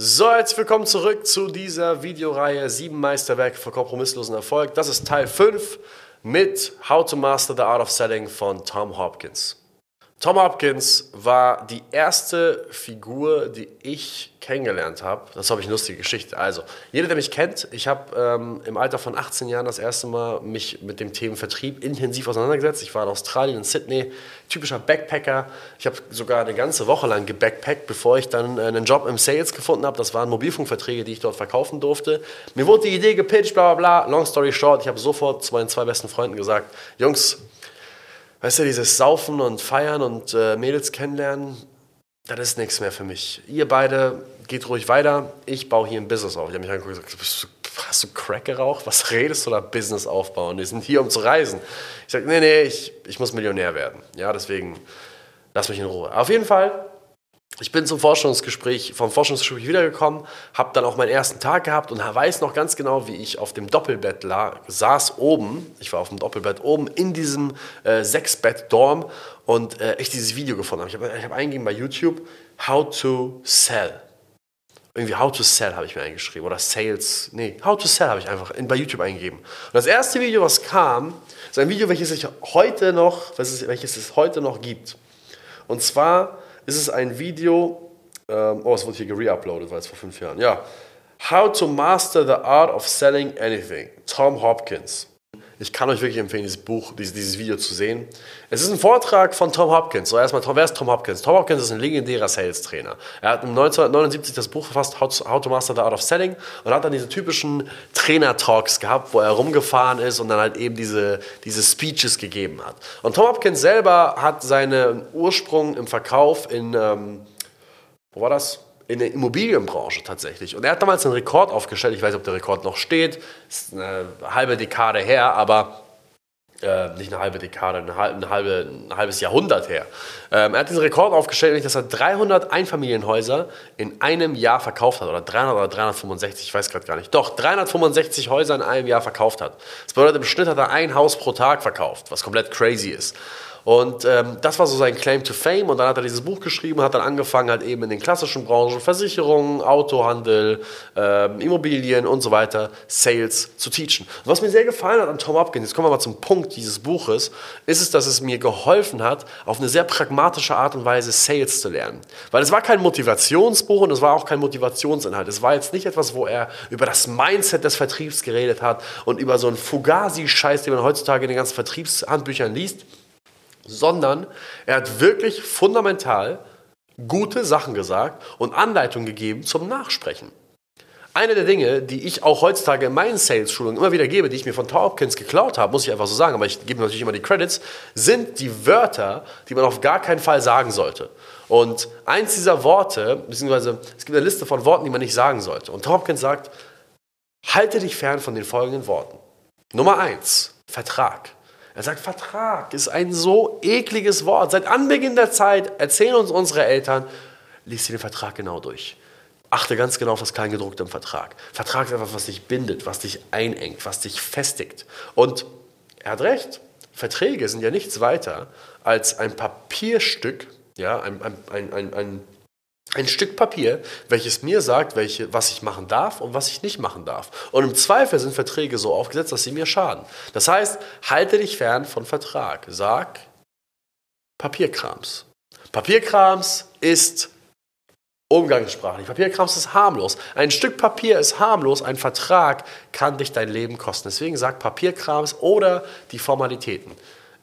So, herzlich willkommen zurück zu dieser Videoreihe 7 Meisterwerke für kompromisslosen Erfolg. Das ist Teil 5 mit How to Master the Art of Selling von Tom Hopkins. Tom Hopkins war die erste Figur, die ich kennengelernt habe. Das habe ich eine lustige Geschichte. Also, jeder, der mich kennt, ich habe ähm, im Alter von 18 Jahren das erste Mal mich mit dem Thema Vertrieb intensiv auseinandergesetzt. Ich war in Australien, in Sydney, typischer Backpacker. Ich habe sogar eine ganze Woche lang gebackpackt, bevor ich dann äh, einen Job im Sales gefunden habe. Das waren Mobilfunkverträge, die ich dort verkaufen durfte. Mir wurde die Idee gepitcht, bla bla bla. Long story short, ich habe sofort zu meinen zwei besten Freunden gesagt, Jungs, Weißt du, dieses Saufen und Feiern und äh, Mädels kennenlernen, das ist nichts mehr für mich. Ihr beide geht ruhig weiter, ich baue hier ein Business auf. Ich habe mich angeguckt und gesagt, hast du Crack geraucht? Was redest du da Business aufbauen? Wir sind hier, um zu reisen. Ich sage, nee, nee, ich, ich muss Millionär werden. Ja, deswegen lass mich in Ruhe. Auf jeden Fall ich bin zum Forschungsgespräch, vom Forschungsgespräch wiedergekommen, habe dann auch meinen ersten Tag gehabt und weiß noch ganz genau, wie ich auf dem Doppelbett lag, saß oben, ich war auf dem Doppelbett oben in diesem äh, Sechsbett-Dorm und äh, ich dieses Video gefunden habe. Ich habe hab eingegeben bei YouTube, How to Sell. Irgendwie How to Sell habe ich mir eingeschrieben oder Sales, nee, How to Sell habe ich einfach in, bei YouTube eingegeben. Und das erste Video, was kam, ist ein Video, welches, ich heute noch, welches es heute noch gibt. Und zwar ist es ein Video, ähm, oh, es wurde hier gereuploadet, weil es vor fünf Jahren, ja. How to Master the Art of Selling Anything, Tom Hopkins. Ich kann euch wirklich empfehlen, dieses Buch, dieses, dieses Video zu sehen. Es ist ein Vortrag von Tom Hopkins. So erstmal, wer ist Tom Hopkins? Tom Hopkins ist ein legendärer Sales-Trainer. Er hat 1979 das Buch verfasst, How to Master the Art of Selling, und hat dann diese typischen Trainer-Talks gehabt, wo er rumgefahren ist und dann halt eben diese, diese Speeches gegeben hat. Und Tom Hopkins selber hat seinen Ursprung im Verkauf in, ähm, wo war das? In der Immobilienbranche tatsächlich. Und er hat damals einen Rekord aufgestellt. Ich weiß nicht, ob der Rekord noch steht. Ist eine halbe Dekade her, aber äh, nicht eine halbe Dekade, eine halbe, eine halbe, ein halbes Jahrhundert her. Ähm, er hat diesen Rekord aufgestellt, dass er 300 Einfamilienhäuser in einem Jahr verkauft hat. Oder 300 oder 365, ich weiß gerade gar nicht. Doch, 365 Häuser in einem Jahr verkauft hat. Das bedeutet, im Schnitt hat er ein Haus pro Tag verkauft, was komplett crazy ist. Und ähm, das war so sein Claim to Fame. Und dann hat er dieses Buch geschrieben, hat dann angefangen, halt eben in den klassischen Branchen, Versicherungen, Autohandel, ähm, Immobilien und so weiter, Sales zu teachen. Und was mir sehr gefallen hat an Tom Hopkins, jetzt kommen wir mal zum Punkt dieses Buches, ist es, dass es mir geholfen hat, auf eine sehr pragmatische Art und Weise Sales zu lernen. Weil es war kein Motivationsbuch und es war auch kein Motivationsinhalt. Es war jetzt nicht etwas, wo er über das Mindset des Vertriebs geredet hat und über so einen Fugazi-Scheiß, den man heutzutage in den ganzen Vertriebshandbüchern liest sondern er hat wirklich fundamental gute Sachen gesagt und Anleitungen gegeben zum Nachsprechen. Eine der Dinge, die ich auch heutzutage in meinen Sales-Schulungen immer wieder gebe, die ich mir von Tom Hopkins geklaut habe, muss ich einfach so sagen, aber ich gebe natürlich immer die Credits, sind die Wörter, die man auf gar keinen Fall sagen sollte. Und eins dieser Worte, beziehungsweise es gibt eine Liste von Worten, die man nicht sagen sollte. Und Tom Hopkins sagt, halte dich fern von den folgenden Worten. Nummer eins, Vertrag. Er sagt, Vertrag ist ein so ekliges Wort. Seit Anbeginn der Zeit erzählen uns unsere Eltern, lies dir den Vertrag genau durch. Achte ganz genau auf das Kleingedruckte im Vertrag. Vertrag ist etwas, was dich bindet, was dich einengt, was dich festigt. Und er hat recht. Verträge sind ja nichts weiter als ein Papierstück, ja, ein, ein, ein, ein ein Stück Papier, welches mir sagt, welche, was ich machen darf und was ich nicht machen darf. Und im Zweifel sind Verträge so aufgesetzt, dass sie mir schaden. Das heißt, halte dich fern von Vertrag. Sag Papierkrams. Papierkrams ist umgangssprachlich. Papierkrams ist harmlos. Ein Stück Papier ist harmlos. Ein Vertrag kann dich dein Leben kosten. Deswegen sag Papierkrams oder die Formalitäten.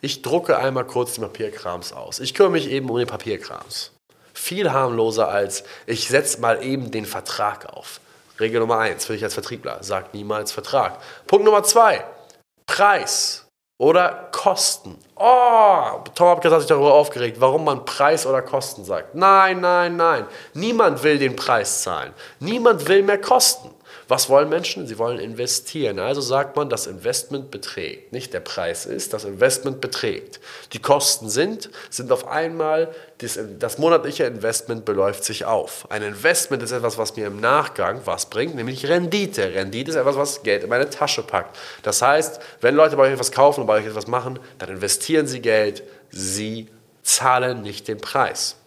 Ich drucke einmal kurz die Papierkrams aus. Ich kümmere mich eben um den Papierkrams viel harmloser als ich setze mal eben den Vertrag auf. Regel Nummer eins für dich als Vertriebler, sag niemals Vertrag. Punkt Nummer zwei, Preis oder Kosten. Oh, Tom Hopkins hat sich darüber aufgeregt, warum man Preis oder Kosten sagt. Nein, nein, nein. Niemand will den Preis zahlen. Niemand will mehr Kosten. Was wollen Menschen? Sie wollen investieren. Also sagt man, das Investment beträgt. Nicht der Preis ist, das Investment beträgt. Die Kosten sind, sind auf einmal, das, das monatliche Investment beläuft sich auf. Ein Investment ist etwas, was mir im Nachgang was bringt, nämlich Rendite. Rendite ist etwas, was Geld in meine Tasche packt. Das heißt, wenn Leute bei euch etwas kaufen und bei euch etwas machen, dann investieren sie Geld, sie zahlen nicht den Preis.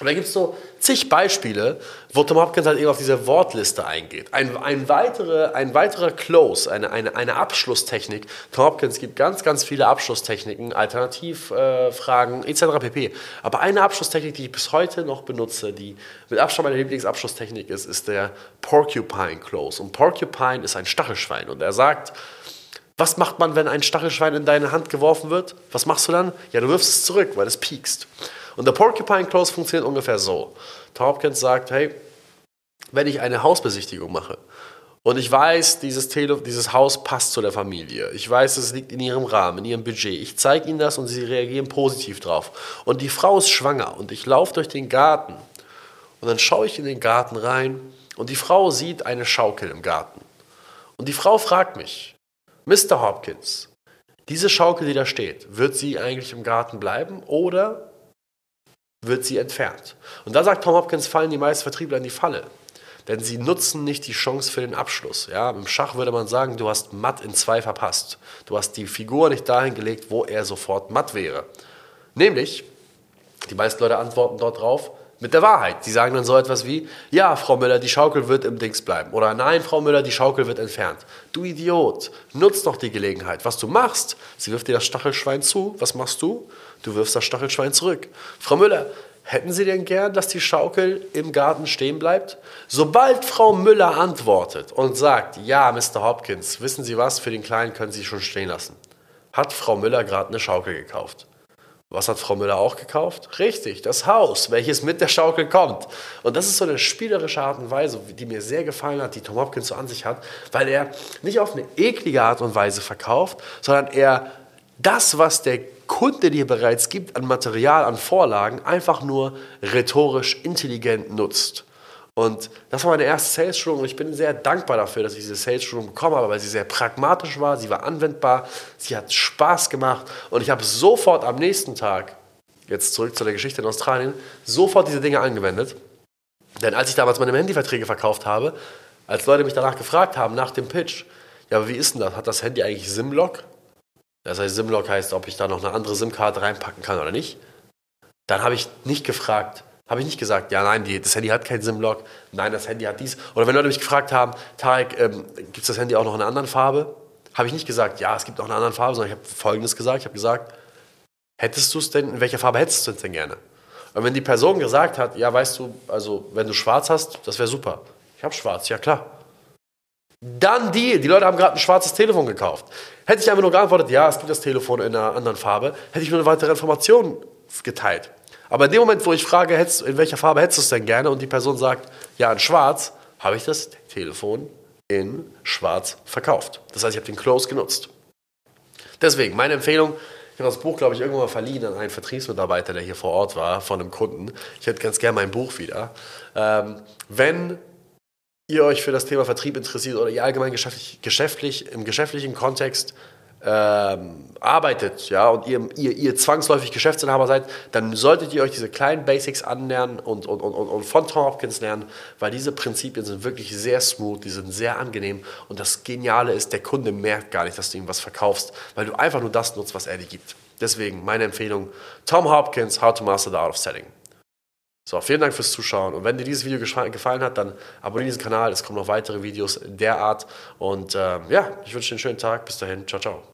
Und da gibt es so zig Beispiele, wo Tom Hopkins halt eben auf diese Wortliste eingeht. Ein, ein, weitere, ein weiterer Close, eine, eine, eine Abschlusstechnik. Tom Hopkins gibt ganz, ganz viele Abschlusstechniken, Alternativfragen äh, etc. pp. Aber eine Abschlusstechnik, die ich bis heute noch benutze, die mit Abstand meine Lieblingsabschlusstechnik ist, ist der Porcupine Close. Und Porcupine ist ein Stachelschwein. Und er sagt, was macht man, wenn ein Stachelschwein in deine Hand geworfen wird? Was machst du dann? Ja, du wirfst es zurück, weil es piekst. Und der Porcupine Close funktioniert ungefähr so. Tom Hopkins sagt, hey, wenn ich eine Hausbesichtigung mache und ich weiß, dieses, Tele dieses Haus passt zu der Familie, ich weiß, es liegt in ihrem Rahmen, in ihrem Budget, ich zeige ihnen das und sie reagieren positiv drauf. Und die Frau ist schwanger und ich laufe durch den Garten und dann schaue ich in den Garten rein und die Frau sieht eine Schaukel im Garten. Und die Frau fragt mich, Mr. Hopkins, diese Schaukel, die da steht, wird sie eigentlich im Garten bleiben oder wird sie entfernt? Und da sagt Tom Hopkins, fallen die meisten Vertriebler in die Falle. Denn sie nutzen nicht die Chance für den Abschluss. Ja, Im Schach würde man sagen, du hast matt in zwei verpasst. Du hast die Figur nicht dahin gelegt, wo er sofort matt wäre. Nämlich, die meisten Leute antworten dort drauf, mit der Wahrheit. Die sagen dann so etwas wie, ja, Frau Müller, die Schaukel wird im Dings bleiben. Oder nein, Frau Müller, die Schaukel wird entfernt. Du Idiot, nutz doch die Gelegenheit. Was du machst, sie wirft dir das Stachelschwein zu. Was machst du? Du wirfst das Stachelschwein zurück. Frau Müller, hätten Sie denn gern, dass die Schaukel im Garten stehen bleibt? Sobald Frau Müller antwortet und sagt, ja, Mr. Hopkins, wissen Sie was, für den Kleinen können Sie schon stehen lassen, hat Frau Müller gerade eine Schaukel gekauft. Was hat Frau Müller auch gekauft? Richtig, das Haus, welches mit der Schaukel kommt. Und das ist so eine spielerische Art und Weise, die mir sehr gefallen hat, die Tom Hopkins so an sich hat, weil er nicht auf eine eklige Art und Weise verkauft, sondern er das, was der Kunde dir bereits gibt an Material, an Vorlagen, einfach nur rhetorisch intelligent nutzt. Und das war meine erste Sales-Schulung und ich bin sehr dankbar dafür, dass ich diese Sales-Schulung bekommen habe, weil sie sehr pragmatisch war, sie war anwendbar, sie hat Spaß gemacht und ich habe sofort am nächsten Tag, jetzt zurück zu der Geschichte in Australien, sofort diese Dinge angewendet. Denn als ich damals meine Handyverträge verkauft habe, als Leute mich danach gefragt haben, nach dem Pitch, ja, aber wie ist denn das? Hat das Handy eigentlich SIM-Lock? Das heißt, SIM-Lock heißt, ob ich da noch eine andere SIM-Karte reinpacken kann oder nicht. Dann habe ich nicht gefragt, habe ich nicht gesagt, ja, nein, die, das Handy hat keinen SIM-Lock, nein, das Handy hat dies. Oder wenn Leute mich gefragt haben, Tarek, ähm, gibt es das Handy auch noch in einer anderen Farbe? Habe ich nicht gesagt, ja, es gibt auch eine andere Farbe, sondern ich habe Folgendes gesagt. Ich habe gesagt, hättest du es denn, in welcher Farbe hättest du es denn gerne? Und wenn die Person gesagt hat, ja, weißt du, also wenn du schwarz hast, das wäre super. Ich habe schwarz, ja klar. Dann die, die Leute haben gerade ein schwarzes Telefon gekauft. Hätte ich einfach nur geantwortet, ja, es gibt das Telefon in einer anderen Farbe, hätte ich nur eine weitere Information geteilt. Aber in dem Moment, wo ich frage, in welcher Farbe hättest du es denn gerne und die Person sagt, ja, in schwarz, habe ich das Telefon in schwarz verkauft. Das heißt, ich habe den Close genutzt. Deswegen, meine Empfehlung, ich habe das Buch, glaube ich, irgendwann mal verliehen an einen Vertriebsmitarbeiter, der hier vor Ort war, von einem Kunden. Ich hätte ganz gerne mein Buch wieder. Ähm, wenn ihr euch für das Thema Vertrieb interessiert oder ihr allgemein geschäftlich, geschäftlich im geschäftlichen Kontext ähm, arbeitet, ja, und ihr, ihr, ihr zwangsläufig Geschäftsinhaber seid, dann solltet ihr euch diese kleinen Basics annähern und, und, und, und von Tom Hopkins lernen, weil diese Prinzipien sind wirklich sehr smooth, die sind sehr angenehm und das Geniale ist, der Kunde merkt gar nicht, dass du ihm was verkaufst, weil du einfach nur das nutzt, was er dir gibt. Deswegen meine Empfehlung, Tom Hopkins, How to Master the Art of Selling. So, vielen Dank fürs Zuschauen. Und wenn dir dieses Video gefallen hat, dann abonniere diesen Kanal. Es kommen noch weitere Videos der Art. Und äh, ja, ich wünsche dir einen schönen Tag. Bis dahin. Ciao, ciao.